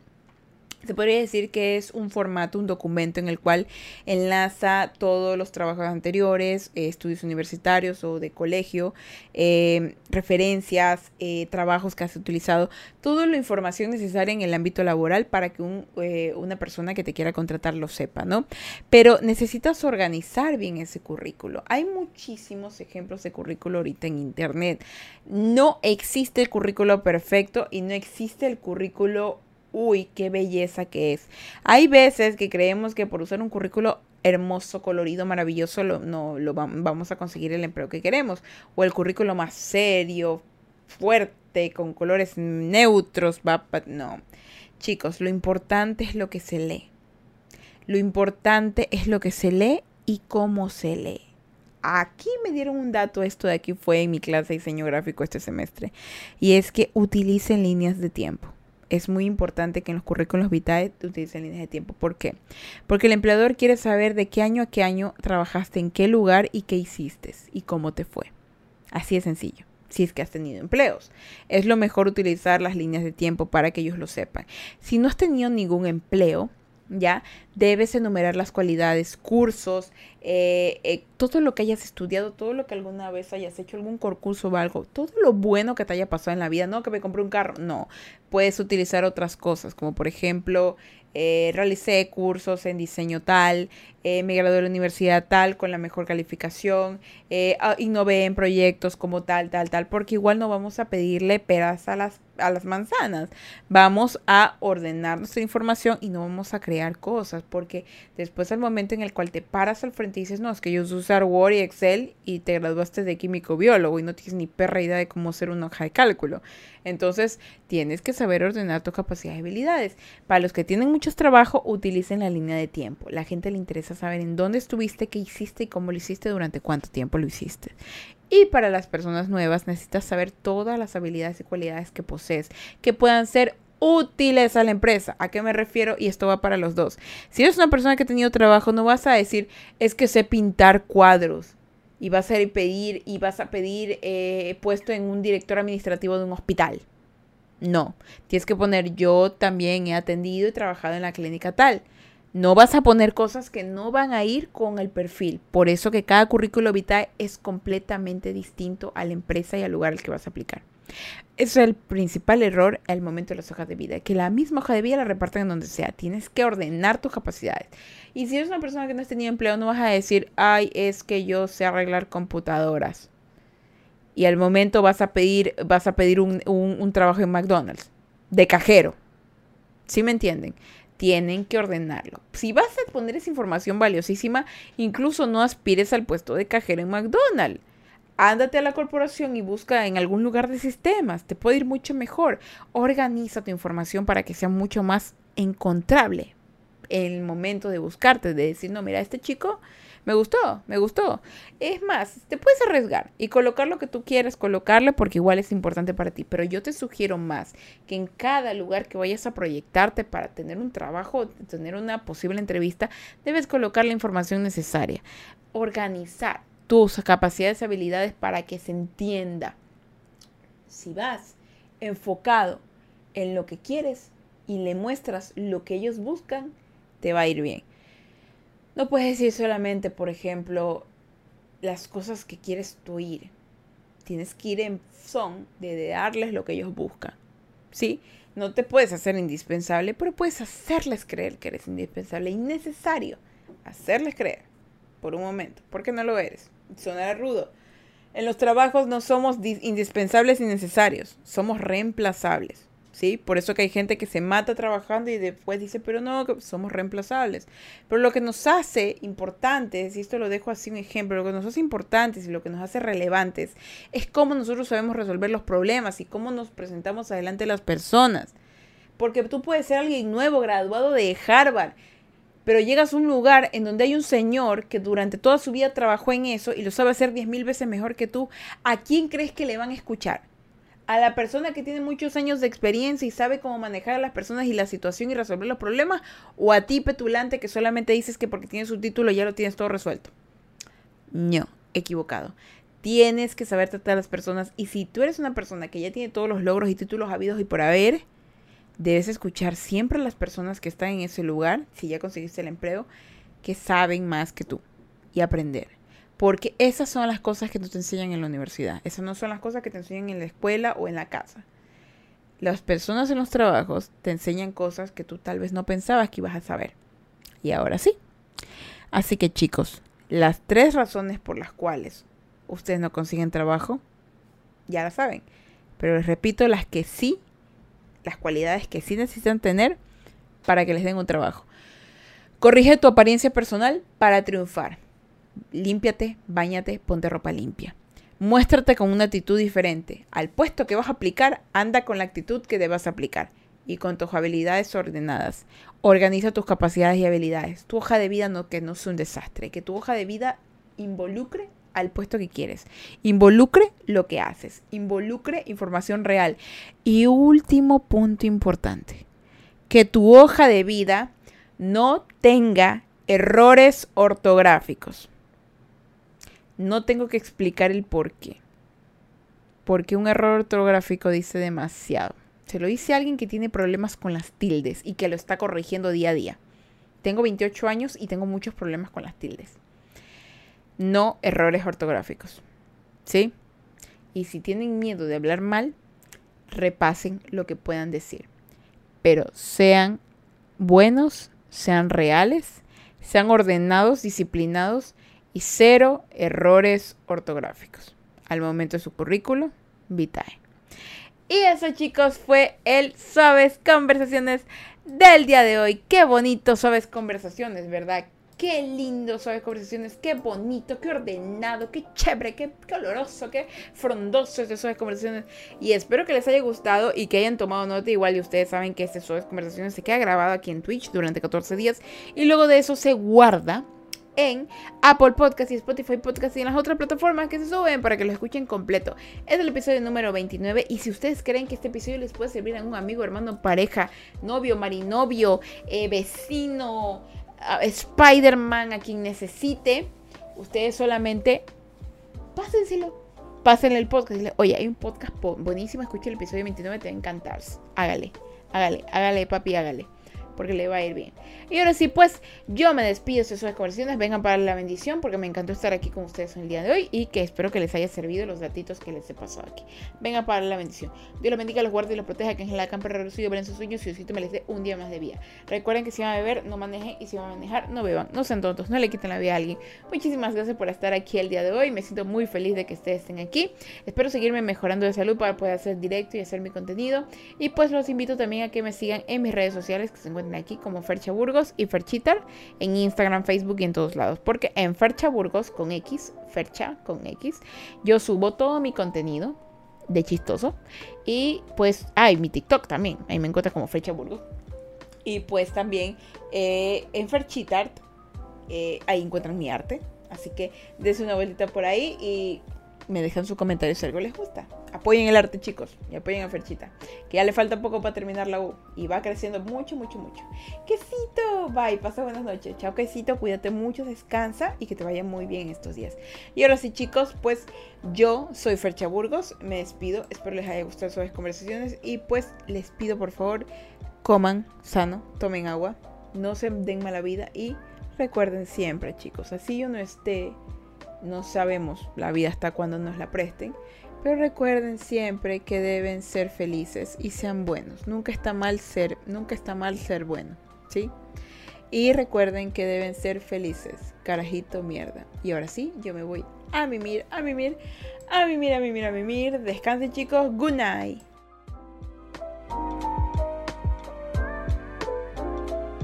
se podría decir que es un formato, un documento en el cual enlaza todos los trabajos anteriores, eh, estudios universitarios o de colegio, eh, referencias, eh, trabajos que has utilizado, toda la información necesaria en el ámbito laboral para que una persona que te quiera contratar lo sepa, ¿no? Pero necesitas organizar bien ese currículo. Hay muchísimos ejemplos de currículo ahorita en Internet. No existe el currículo perfecto y no existe el currículo uy, qué belleza que es. Hay veces que creemos que por usar un currículo hermoso, colorido, maravilloso, no lo vamos a conseguir el empleo que queremos. O el currículo más serio, fuerte, con colores neutros, va, no. Chicos, lo importante es lo que se lee. Lo importante es lo que se lee y cómo se lee. Aquí me dieron un dato, esto de aquí fue en mi clase de diseño gráfico este semestre, y es que utilicen líneas de tiempo es muy importante que en los currículos vitae utilicen líneas de tiempo. ¿Por qué? Porque el empleador quiere saber de qué año a qué año trabajaste, en qué lugar y qué hiciste y cómo te fue. Así de sencillo. Si es que has tenido empleos. Es lo mejor utilizar las líneas de tiempo para que ellos lo sepan. Si no has tenido ningún empleo, ¿ya? Debes enumerar las cualidades, cursos, eh, eh, todo lo que hayas estudiado, todo lo que alguna vez hayas hecho, algún concurso o algo, todo lo bueno que te haya pasado en la vida, no que me compré un carro, no, puedes utilizar otras cosas, como por ejemplo, eh, realicé cursos en diseño tal, eh, me gradué de la universidad tal con la mejor calificación, eh, ah, innové en proyectos como tal, tal, tal, porque igual no vamos a pedirle peras a las, a las manzanas, vamos a ordenar nuestra información y no vamos a crear cosas, porque después al momento en el cual te paras al frente y dices, no, es que yo Word y Excel y te graduaste de químico biólogo y no tienes ni perra idea de cómo hacer una hoja de cálculo. Entonces, tienes que saber ordenar tu capacidad y habilidades. Para los que tienen muchos trabajo, utilicen la línea de tiempo. La gente le interesa saber en dónde estuviste, qué hiciste y cómo lo hiciste, durante cuánto tiempo lo hiciste. Y para las personas nuevas necesitas saber todas las habilidades y cualidades que posees, que puedan ser útiles a la empresa. ¿A qué me refiero? Y esto va para los dos. Si eres una persona que ha tenido trabajo, no vas a decir, es que sé pintar cuadros. Y vas a pedir, y vas a pedir eh, puesto en un director administrativo de un hospital. No, tienes que poner yo también he atendido y trabajado en la clínica tal. No vas a poner cosas que no van a ir con el perfil. Por eso que cada currículo vitae es completamente distinto a la empresa y al lugar al que vas a aplicar. Es el principal error al momento de las hojas de vida, que la misma hoja de vida la reparten en donde sea. Tienes que ordenar tus capacidades. Y si eres una persona que no has tenido empleo, no vas a decir, ay, es que yo sé arreglar computadoras. Y al momento vas a pedir, vas a pedir un, un trabajo en McDonald's, de cajero. ¿Sí me entienden? Tienen que ordenarlo. Si vas a poner esa información valiosísima, incluso no aspires al puesto de cajero en McDonald's ándate a la corporación y busca en algún lugar de sistemas, te puede ir mucho mejor. Organiza tu información para que sea mucho más encontrable en el momento de buscarte, de decir, no, mira, este chico me gustó, me gustó. Es más, te puedes arriesgar y colocar lo que tú quieras colocarle porque igual es importante para ti, pero yo te sugiero más que en cada lugar que vayas a proyectarte para tener un trabajo, tener una posible entrevista, debes colocar la información necesaria. Organizar tus capacidades y habilidades para que se entienda. Si vas enfocado en lo que quieres y le muestras lo que ellos buscan, te va a ir bien. No puedes decir solamente, por ejemplo, las cosas que quieres tú oír. Tienes que ir en son de darles lo que ellos buscan. ¿Sí? No te puedes hacer indispensable, pero puedes hacerles creer que eres indispensable y necesario. Hacerles creer por un momento, porque no lo eres sonará rudo. En los trabajos no somos indispensables y necesarios, somos reemplazables. ¿Sí? Por eso que hay gente que se mata trabajando y después dice, pero no, somos reemplazables. Pero lo que nos hace importantes, y esto lo dejo así un ejemplo, lo que nos hace importantes y lo que nos hace relevantes es cómo nosotros sabemos resolver los problemas y cómo nos presentamos adelante las personas. Porque tú puedes ser alguien nuevo, graduado de Harvard, pero llegas a un lugar en donde hay un señor que durante toda su vida trabajó en eso y lo sabe hacer diez mil veces mejor que tú, ¿a quién crees que le van a escuchar? A la persona que tiene muchos años de experiencia y sabe cómo manejar a las personas y la situación y resolver los problemas, o a ti petulante que solamente dices que porque tienes un título ya lo tienes todo resuelto. No, equivocado. Tienes que saber tratar a las personas y si tú eres una persona que ya tiene todos los logros y títulos habidos y por haber, debes escuchar siempre a las personas que están en ese lugar, si ya conseguiste el empleo, que saben más que tú y aprender. Porque esas son las cosas que no te enseñan en la universidad. Esas no son las cosas que te enseñan en la escuela o en la casa. Las personas en los trabajos te enseñan cosas que tú tal vez no pensabas que ibas a saber. Y ahora sí. Así que chicos, las tres razones por las cuales ustedes no consiguen trabajo, ya las saben. Pero les repito las que sí las cualidades que sí necesitan tener para que les den un trabajo. Corrige tu apariencia personal para triunfar. Límpiate, bañate, ponte ropa limpia. Muéstrate con una actitud diferente. Al puesto que vas a aplicar, anda con la actitud que debas aplicar y con tus habilidades ordenadas. Organiza tus capacidades y habilidades. Tu hoja de vida no que no sea un desastre, que tu hoja de vida involucre al puesto que quieres. Involucre lo que haces. Involucre información real. Y último punto importante. Que tu hoja de vida no tenga errores ortográficos. No tengo que explicar el por qué. Porque un error ortográfico dice demasiado. Se lo dice alguien que tiene problemas con las tildes y que lo está corrigiendo día a día. Tengo 28 años y tengo muchos problemas con las tildes no errores ortográficos. ¿Sí? Y si tienen miedo de hablar mal, repasen lo que puedan decir. Pero sean buenos, sean reales, sean ordenados, disciplinados y cero errores ortográficos. Al momento de su currículo, vitae. Y eso chicos fue el Suaves Conversaciones del día de hoy. Qué bonito Suaves Conversaciones, ¿verdad? Qué lindo Suaves Conversaciones, qué bonito, qué ordenado, qué chévere, qué, oloroso, qué frondoso este Suaves Conversaciones. Y espero que les haya gustado y que hayan tomado nota. Igual y ustedes saben que este Suaves Conversaciones se queda grabado aquí en Twitch durante 14 días. Y luego de eso se guarda en Apple Podcast y Spotify Podcast y en las otras plataformas que se suben para que lo escuchen completo. Es el episodio número 29 y si ustedes creen que este episodio les puede servir a un amigo, hermano, pareja, novio, marinovio, eh, vecino, Spider-Man, a quien necesite, ustedes solamente pásenselo. Pásenle el podcast oye, hay un podcast buenísimo, escucha el episodio 29, te va a encantar. Hágale, hágale, hágale, papi, hágale porque le va a ir bien. Y ahora sí, pues yo me despido de sus conversaciones. Vengan para la bendición porque me encantó estar aquí con ustedes el día de hoy y que espero que les haya servido los datitos que les he pasado aquí. Vengan para la bendición. Dios los bendiga, los guarde y los proteja. Que en la campa reducido ven sus sueños y Diosito me les dé un día más de vida. Recuerden que si van a beber, no manejen y si van a manejar, no beban. No sean tontos, no le quiten la vida a alguien. Muchísimas gracias por estar aquí el día de hoy. Me siento muy feliz de que ustedes estén aquí. Espero seguirme mejorando de salud para poder hacer directo y hacer mi contenido. Y pues los invito también a que me sigan en mis redes sociales que se encuentran aquí como Fercha Burgos y Ferchitar en Instagram, Facebook y en todos lados. Porque en Fercha Burgos con X, Fercha con X, yo subo todo mi contenido de chistoso. Y pues, hay mi TikTok también. Ahí me encuentro como Fercha Burgos. Y pues también eh, en Ferchitart, eh, ahí encuentran mi arte. Así que des una vueltita por ahí y me dejan su comentario si algo les gusta. Apoyen el arte, chicos, y apoyen a Ferchita, que ya le falta poco para terminar la U y va creciendo mucho, mucho, mucho. Quesito, bye, pasa buenas noches. Chao, quesito, cuídate mucho, descansa y que te vaya muy bien estos días. Y ahora sí, chicos, pues yo soy Fercha Burgos, me despido, espero les haya gustado sus conversaciones y pues les pido por favor, coman sano, tomen agua, no se den mala vida y recuerden siempre, chicos, así uno esté no sabemos la vida hasta cuando nos la presten. Pero recuerden siempre que deben ser felices y sean buenos. Nunca está mal ser, nunca está mal ser bueno, ¿sí? Y recuerden que deben ser felices. Carajito mierda. Y ahora sí, yo me voy a mimir, a mimir, a mimir, a mimir, a mimir. Descansen chicos. Good night.